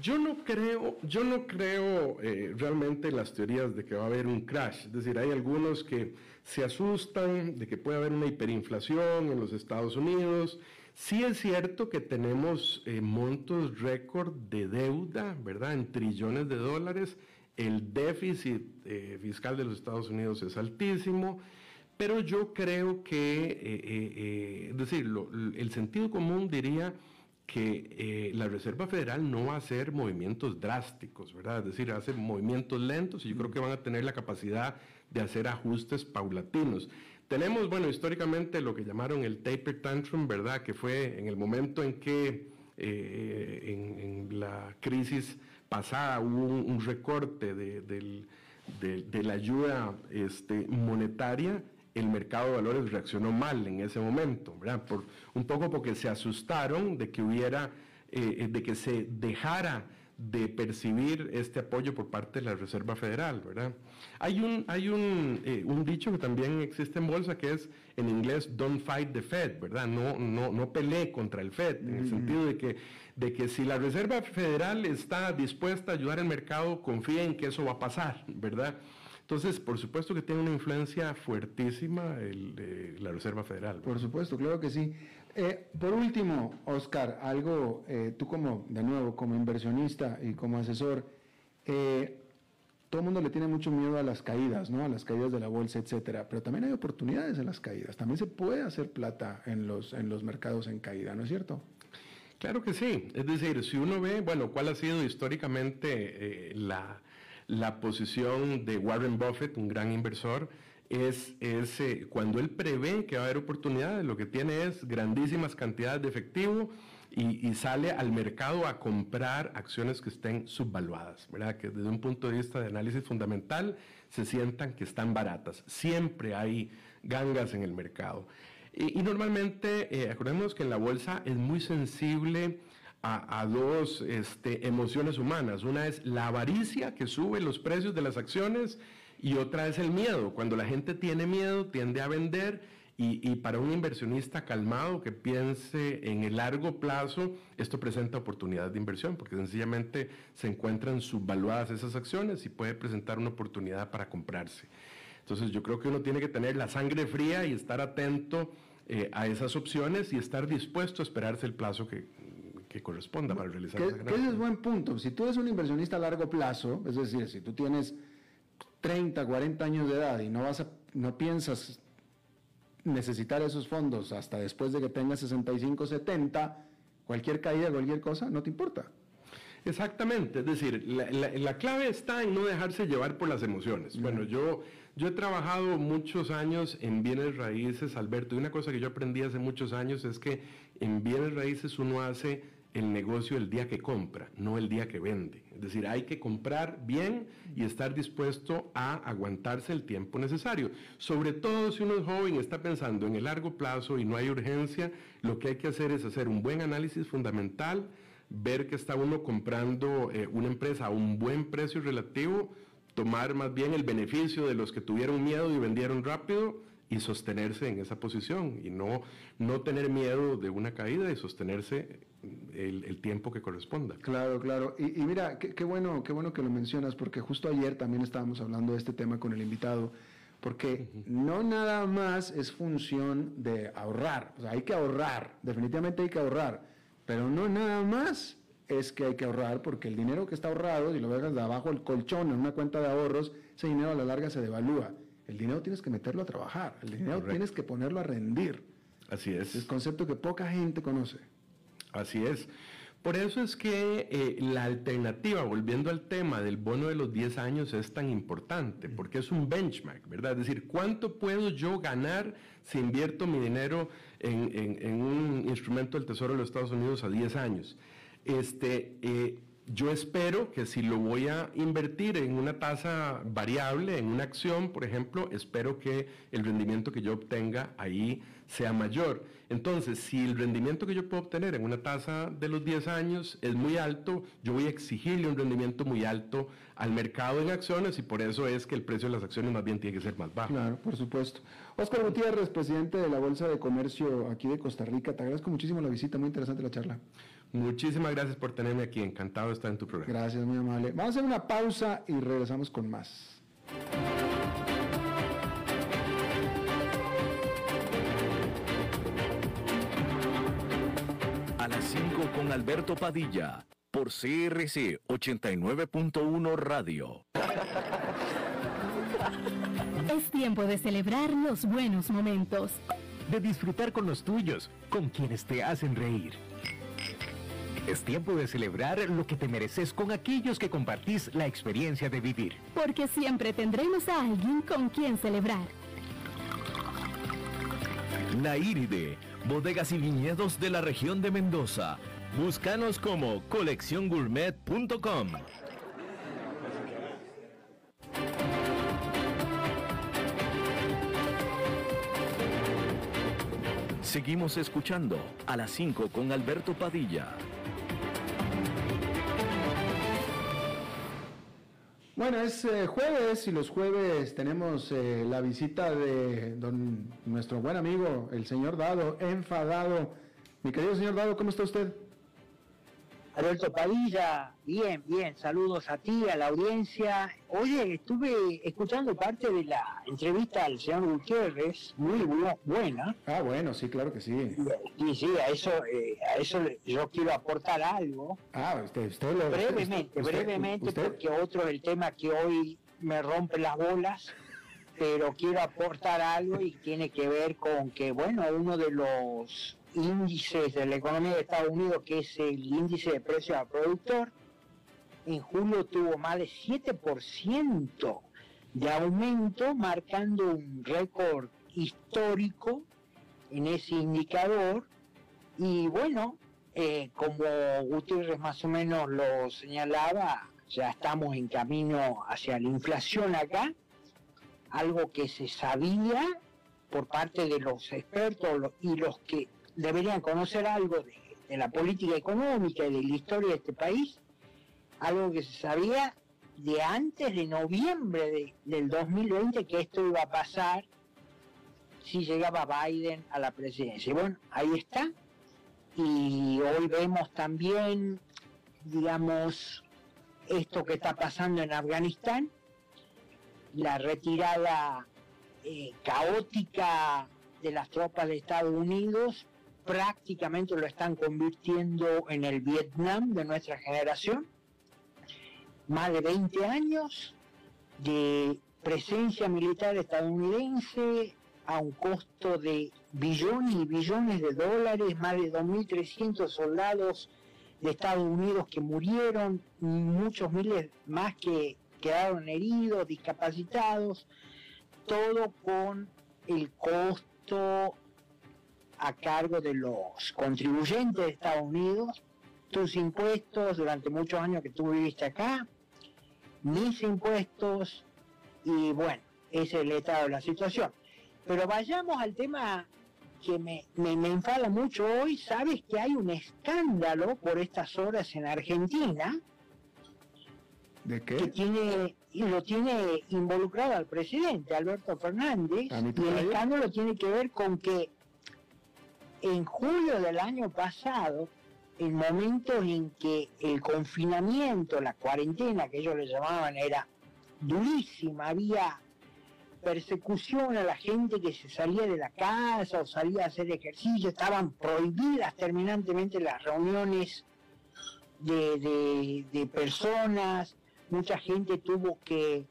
Yo no creo, yo no creo eh, realmente en las teorías de que va a haber un crash. Es decir, hay algunos que se asustan de que puede haber una hiperinflación en los Estados Unidos. Sí es cierto que tenemos eh, montos récord de deuda, ¿verdad? En trillones de dólares. El déficit eh, fiscal de los Estados Unidos es altísimo. Pero yo creo que, es decir, el sentido común diría que eh, la Reserva Federal no va a hacer movimientos drásticos, ¿verdad? Es decir, hace movimientos lentos y yo creo que van a tener la capacidad de hacer ajustes paulatinos. Tenemos, bueno, históricamente lo que llamaron el taper tantrum, ¿verdad? Que fue en el momento en que eh, en, la crisis pasada hubo un, recorte de, la ayuda este, monetaria el mercado de valores reaccionó mal en ese momento, ¿verdad? Por, un poco porque se asustaron de que hubiera, eh, de que se dejara de percibir este apoyo por parte de la Reserva Federal, ¿verdad? Hay un, hay un, eh, un dicho que también existe en bolsa que es en inglés don't fight the Fed, ¿verdad? No, no, no pelee contra el Fed, en el sentido de que, de que si la Reserva Federal está dispuesta a ayudar al mercado, confía en que eso va a pasar, ¿verdad? Entonces, por supuesto que tiene una influencia fuertísima el, la Reserva Federal. Por supuesto, claro que sí. Eh, por último, Oscar, algo, eh, tú como, de nuevo, como inversionista y como asesor, eh, todo el mundo le tiene mucho miedo a las caídas, ¿no? A las caídas de la bolsa, etcétera. Pero también hay oportunidades en las caídas. También se puede hacer plata en los, en los mercados en caída, ¿no es cierto? Claro que sí. Es decir, si uno ve, bueno, cuál ha sido históricamente la la posición de Warren Buffett, un gran inversor, es, eh, cuando él prevé que va a haber oportunidades, lo que tiene es grandísimas cantidades de efectivo y, sale al mercado a comprar acciones que estén subvaluadas, ¿verdad? Que desde un punto de vista de análisis fundamental se sientan que están baratas. Siempre hay gangas en el mercado. Y, normalmente, eh, acordemos que en la bolsa es muy sensible a, dos este, emociones humanas. Una es la avaricia que sube los precios de las acciones y otra es el miedo. Cuando la gente tiene miedo tiende a vender y, para un inversionista calmado que piense en el largo plazo, esto presenta oportunidades de inversión porque sencillamente se encuentran subvaluadas esas acciones y puede presentar una oportunidad para comprarse. Entonces yo creo que uno tiene que tener la sangre fría y estar atento eh, a esas opciones y estar dispuesto a esperarse el plazo que, que corresponda para realizar esa ese es buen punto. Si tú eres un inversionista a largo plazo, es decir, si tú tienes 30, 40 años de edad y no, vas a, no piensas necesitar esos fondos hasta después de que tengas 65, 70, cualquier caída, cualquier cosa, no te importa. Exactamente, es decir, la, clave está en no dejarse llevar por las emociones. Bueno, yo, yo he trabajado muchos años en bienes raíces, Alberto, y una cosa que yo aprendí hace muchos años es que en bienes raíces uno hace el negocio el día que compra, no el día que vende. Es decir, hay que comprar bien y estar dispuesto a aguantarse el tiempo necesario. Sobre todo si uno es joven y está pensando en el largo plazo y no hay urgencia, lo que hay que hacer es hacer un buen análisis fundamental, ver que está uno comprando eh, una empresa a un buen precio relativo, tomar más bien el beneficio de los que tuvieron miedo y vendieron rápido y sostenerse en esa posición y no, no tener miedo de una caída y sostenerse el, tiempo que corresponda. Claro, claro. Y, mira, qué, bueno, qué bueno que lo mencionas, porque justo ayer también estábamos hablando de este tema con el invitado, porque no nada más es función de ahorrar, o sea, hay que ahorrar, definitivamente hay que ahorrar, pero no nada más es que hay que ahorrar, porque el dinero que está ahorrado, si lo dejas de abajo el colchón en una cuenta de ahorros, ese dinero a la larga se devalúa. El dinero tienes que meterlo a trabajar, el dinero tienes que ponerlo a rendir. Así es. Es concepto que poca gente conoce. Así es. Por eso es que eh, la alternativa, volviendo al tema del bono de los 10 años, es tan importante, porque es un benchmark, ¿verdad? Es decir, ¿cuánto puedo yo ganar si invierto mi dinero en, un instrumento del Tesoro de los Estados Unidos a 10 años? Este, eh, yo espero que si lo voy a invertir en una tasa variable, en una acción, por ejemplo, espero que el rendimiento que yo obtenga ahí sea mayor. Entonces, si el rendimiento que yo puedo obtener en una tasa de los 10 años es muy alto, yo voy a exigirle un rendimiento muy alto al mercado en acciones y por eso es que el precio de las acciones más bien tiene que ser más bajo. Claro, por supuesto. Oscar Gutiérrez, presidente de la Bolsa de Comercio aquí de Costa Rica, te agradezco muchísimo la visita, muy interesante la charla. Muchísimas gracias por tenerme aquí, encantado de estar en tu programa. Gracias, muy amable. Vamos a hacer una pausa y regresamos con más. A las 5 con Alberto Padilla, por CRC 89.1 Radio. Es tiempo de celebrar los buenos momentos. De disfrutar con los tuyos, con quienes te hacen reír. Es tiempo de celebrar lo que te mereces con aquellos que compartís la experiencia de vivir. Porque siempre tendremos a alguien con quien celebrar. Naíride, bodegas y viñedos de la región de Mendoza. Búscanos como colecciongourmet.com. Seguimos escuchando a las 5 con Alberto Padilla. Bueno, es eh, jueves y los jueves tenemos eh, la visita de don, nuestro buen amigo, el señor Dado, enfadado. Mi querido señor Dado, ¿cómo está usted? Alberto Padilla, bien, bien, saludos a ti, a la audiencia. Oye, estuve escuchando parte de la entrevista al señor Gutiérrez, muy bu- buena. Ah, bueno, sí, claro que sí. Y sí, a eso, eh, a eso yo quiero aportar algo, Ah, usted, usted lo... brevemente, usted- brevemente, usted- porque otro es el tema que hoy me rompe las bolas, pero quiero aportar algo y tiene que ver con que, bueno, uno de los índices de la economía de Estados Unidos, que es el índice de precios al productor, en julio tuvo más de 7% de aumento, marcando un récord histórico en ese indicador. Y bueno, eh, como Gutiérrez más o menos lo señalaba, ya estamos en camino hacia la inflación acá, algo que se sabía por parte de los expertos y los que deberían conocer algo de, la política económica y de la historia de este país, algo que se sabía de antes de noviembre de- del 2020 que esto iba a pasar si llegaba Biden a la presidencia. Y bueno, ahí está. Y hoy vemos también, digamos, esto que está pasando en Afganistán, la retirada eh, caótica de las tropas de Estados Unidos, prácticamente lo están convirtiendo en el Vietnam de nuestra generación. Más de 20 años de presencia militar estadounidense a un costo de billones y billones de dólares, más de 2.300 soldados de Estados Unidos que murieron, muchos miles más que quedaron heridos, discapacitados, todo con el costo a cargo de los contribuyentes de Estados Unidos, tus impuestos durante muchos años que tú viviste acá, mis impuestos, y bueno, ese es el estado de la situación. Pero vayamos al tema que me, me, me enfada mucho hoy, sabes que hay un escándalo por estas horas en Argentina, ¿De que tiene y lo tiene involucrado al presidente Alberto Fernández ¿A mi y el escándalo tiene que ver con que en julio del año pasado en momentos en que el confinamiento la cuarentena que ellos le llamaban era durísima había persecución a la gente que se salía de la casa o salía a hacer ejercicio estaban prohibidas terminantemente las reuniones de, de- personas, mucha gente tuvo que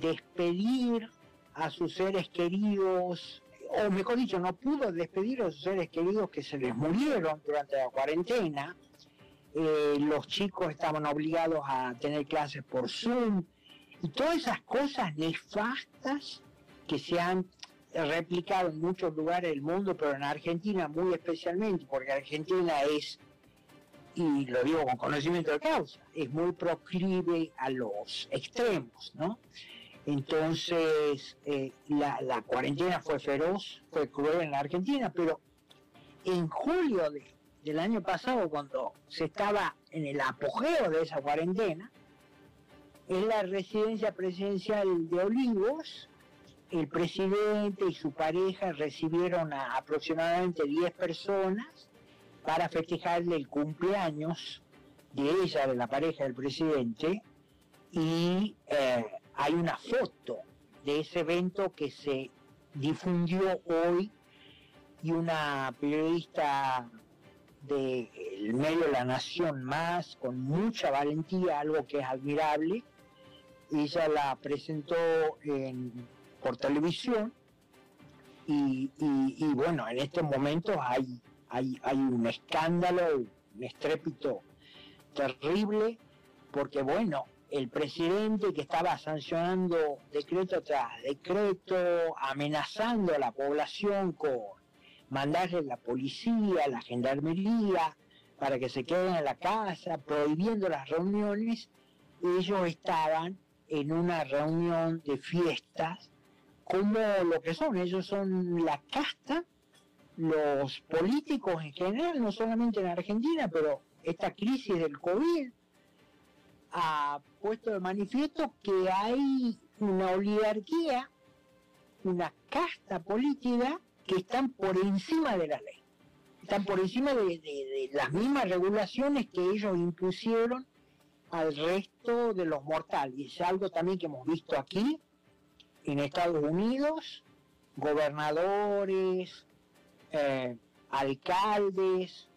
despedir a sus seres queridos, o mejor dicho, no pudo despedir a sus seres queridos que se les murieron durante la cuarentena. Eh, los chicos estaban obligados a tener clases por Zoom y todas esas cosas nefastas que se han replicado en muchos lugares del mundo, pero en Argentina muy especialmente, porque Argentina es y lo digo con conocimiento de causa, es muy proclive a los extremos, ¿no? Entonces, eh, la, cuarentena fue feroz, fue cruel en la Argentina, pero en julio del año pasado, cuando se estaba en el apogeo de esa cuarentena, en la residencia presidencial de Olivos, el presidente y su pareja recibieron a aproximadamente 10 personas para festejarle el cumpleaños de ella, de la pareja del presidente, y eh, hay una foto de ese evento que se difundió hoy y una periodista del medio La Nación Más, con mucha valentía, algo que es admirable, ella la presentó por televisión y, bueno, en estos momentos hay, un escándalo, un estrépito terrible, porque bueno, el presidente que estaba sancionando decreto tras decreto, amenazando a la población con mandarle la policía, la gendarmería, para que se queden en la casa, prohibiendo las reuniones, ellos estaban en una reunión de fiestas como lo que son, ellos son la casta, los políticos en general, no solamente en Argentina, pero esta crisis del COVID ha puesto de manifiesto que hay una oligarquía, una casta política que están por encima de la ley, están por encima de, las mismas regulaciones que ellos impusieron al resto de los mortales. Es algo también que hemos visto aquí, en Estados Unidos, gobernadores, eh, alcaldes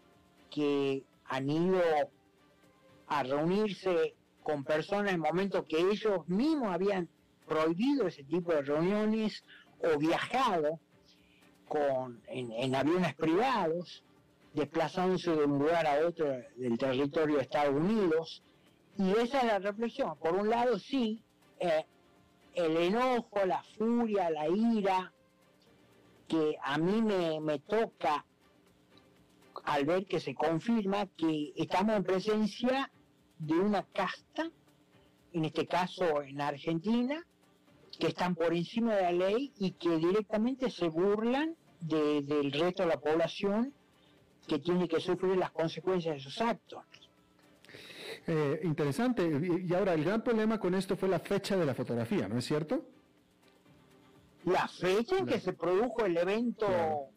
que han ido a reunirse con personas en momentos que ellos mismos habían prohibido ese tipo de reuniones o viajado con, en, aviones privados, desplazándose de un lugar a otro del territorio de Estados Unidos. Y esa es la reflexión. Por un lado, sí, eh, el enojo, la furia, la ira, que a mí me, me toca al ver que se confirma que estamos en presencia de una casta, en este caso en Argentina, que están por encima de la ley y que directamente se burlan del resto de la población que tiene que sufrir las consecuencias de sus actos. Eh, interesante. Y ahora, el gran problema con esto fue la fecha de la fotografía, ¿no es cierto? La fecha en que se produjo el evento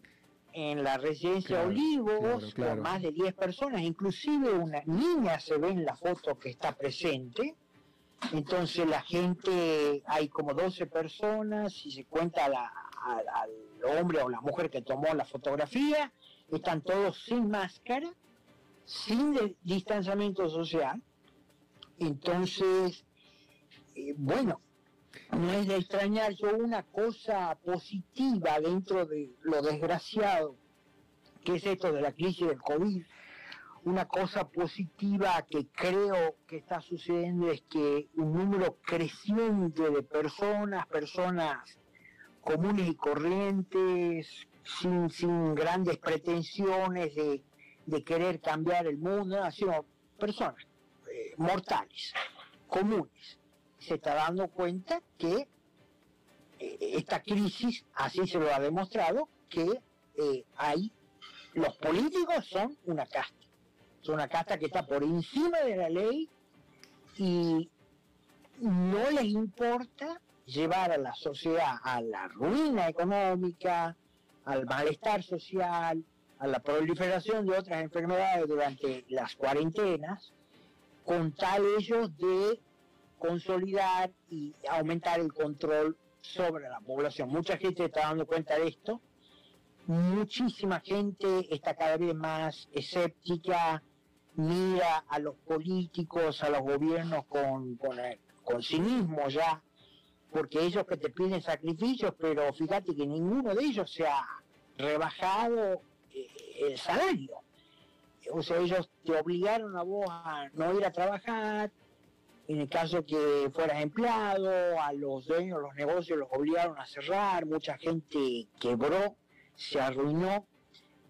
en la residencia Olivos con más de 10 personas, inclusive una niña se ve en la foto que está presente. Entonces la gente, hay como 12 personas, y se cuenta al hombre o la mujer que tomó la fotografía, están todos sin máscara, sin distanciamiento social. Entonces, eh, bueno, no es de extrañar yo una cosa positiva dentro de lo desgraciado que es esto de la crisis del COVID. Una cosa positiva que creo que está sucediendo es que un número creciente de personas, personas comunes y corrientes, sin, grandes pretensiones de, querer cambiar el mundo, sido personas eh, mortales, comunes, se está dando cuenta que eh, esta crisis, así se lo ha demostrado, que eh, hay, los políticos son una casta, son una casta que está por encima de la ley y no les importa llevar a la sociedad a la ruina económica, al malestar social, a la proliferación de otras enfermedades durante las cuarentenas, con tal ellos de consolidar y aumentar el control sobre la población. Mucha gente está dando cuenta de esto, muchísima gente está cada vez más escéptica, mira a los políticos, a los gobiernos con, con, cinismo ya, porque ellos que te piden sacrificios, pero fíjate que ninguno de ellos se ha rebajado eh, el salario. O sea, ellos te obligaron a vos a no ir a trabajar, en el caso que fueras empleado, a los dueños de los negocios los obligaron a cerrar, mucha gente quebró, se arruinó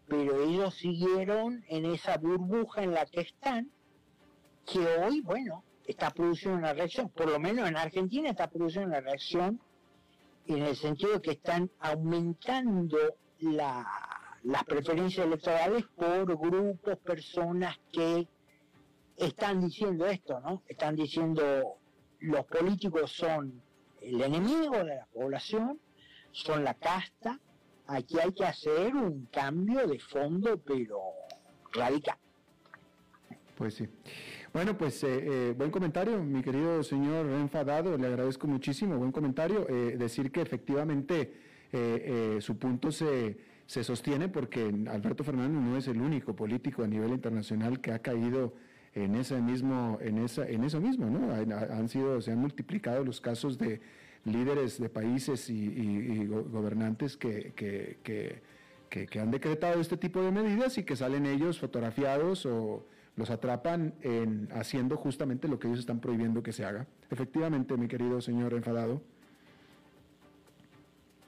pero ellos siguieron en esa burbuja en la que están, que hoy, bueno, está produciendo una reacción, por lo menos en Argentina está produciendo una reacción en el sentido que están aumentando las preferencias electorales por grupos, personas que están diciendo esto, ¿no? Están diciendo los políticos son el enemigo de la población, son la casta, aquí hay que hacer un cambio de fondo, pero radical. Pues sí. Bueno, pues eh, eh, buen comentario, mi querido señor enfadado, le agradezco muchísimo, buen comentario. Eh, decir que efectivamente su punto se, se sostiene porque Alberto Fernández no es el único político a nivel internacional que ha caído en ese mismo, en esa, en eso mismo, ¿no? Han, sido, se han multiplicado los casos de líderes de países y, gobernantes que, que, que, que, han decretado este tipo de medidas y que salen ellos fotografiados o los atrapan en haciendo justamente lo que ellos están prohibiendo que se haga. Efectivamente, mi querido señor enfadado.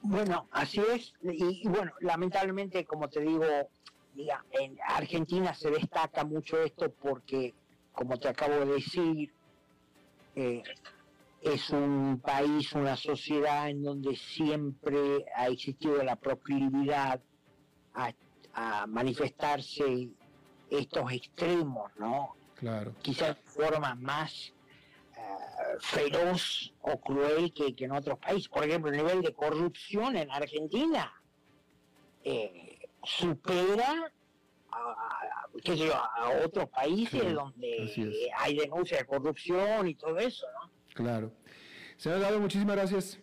Bueno, así es. Y, bueno, lamentablemente, como te digo, en Argentina se destaca mucho esto porque, como te acabo de decir, eh, es un país, una sociedad en donde siempre ha existido la proclividad a, manifestarse estos extremos, ¿no? Claro. Quizás de forma más eh, feroz o cruel que, en otros países. Por ejemplo, el nivel de corrupción en Argentina eh, supera a, otros países donde hay denuncia de corrupción y todo eso, ¿no? Claro. Señor Dado, muchísimas gracias.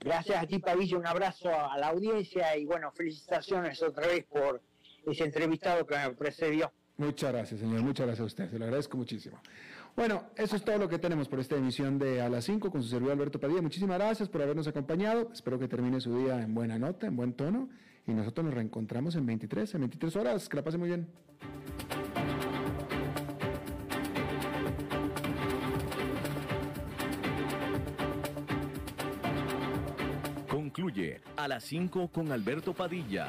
Gracias a ti, Pavillo, un abrazo a la audiencia y bueno, felicitaciones otra vez por ese entrevistado que me precedió. Muchas gracias, señor. Muchas gracias a usted. Se lo agradezco muchísimo. Bueno, eso es todo lo que tenemos por esta emisión de A las 5 con su servidor Alberto Padilla. Muchísimas gracias por habernos acompañado. Espero que termine su día en buena nota, en buen tono. Y nosotros nos reencontramos en 23, en 23 horas. Que la pase muy bien. Concluye A las 5 con Alberto Padilla.